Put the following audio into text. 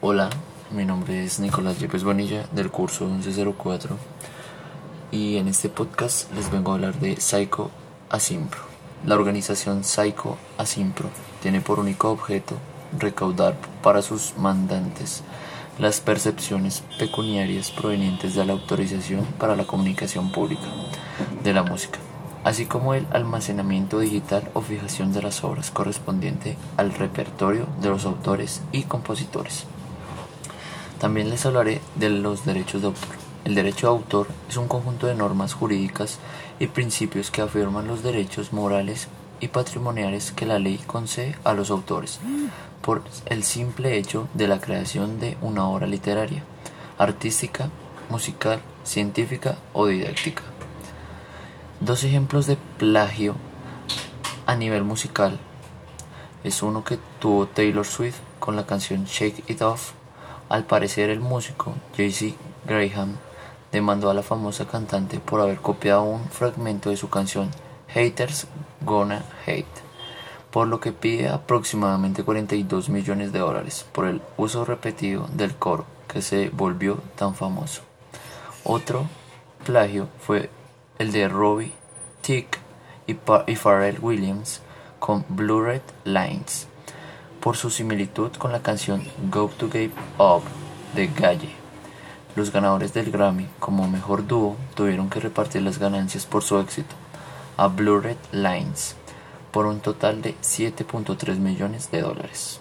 Hola, mi nombre es Nicolás Yepes Bonilla del curso 1104 y en este podcast les vengo a hablar de Psycho Asimpro. La organización Psycho Asimpro tiene por único objeto recaudar para sus mandantes las percepciones pecuniarias provenientes de la autorización para la comunicación pública de la música, así como el almacenamiento digital o fijación de las obras correspondiente al repertorio de los autores y compositores. También les hablaré de los derechos de autor. El derecho de autor es un conjunto de normas jurídicas y principios que afirman los derechos morales y patrimoniales que la ley concede a los autores por el simple hecho de la creación de una obra literaria, artística, musical, científica o didáctica. Dos ejemplos de plagio a nivel musical es uno que tuvo Taylor Swift con la canción Shake It Off al parecer el músico J.C. Graham demandó a la famosa cantante por haber copiado un fragmento de su canción Haters Gonna Hate, por lo que pide aproximadamente 42 millones de dólares por el uso repetido del coro que se volvió tan famoso. Otro plagio fue el de Robbie Tick y, Pharrell Williams con Blue Red Lines por su similitud con la canción Go to Give Up de Galle. Los ganadores del Grammy como mejor dúo tuvieron que repartir las ganancias por su éxito a Blue Red Lines por un total de 7.3 millones de dólares.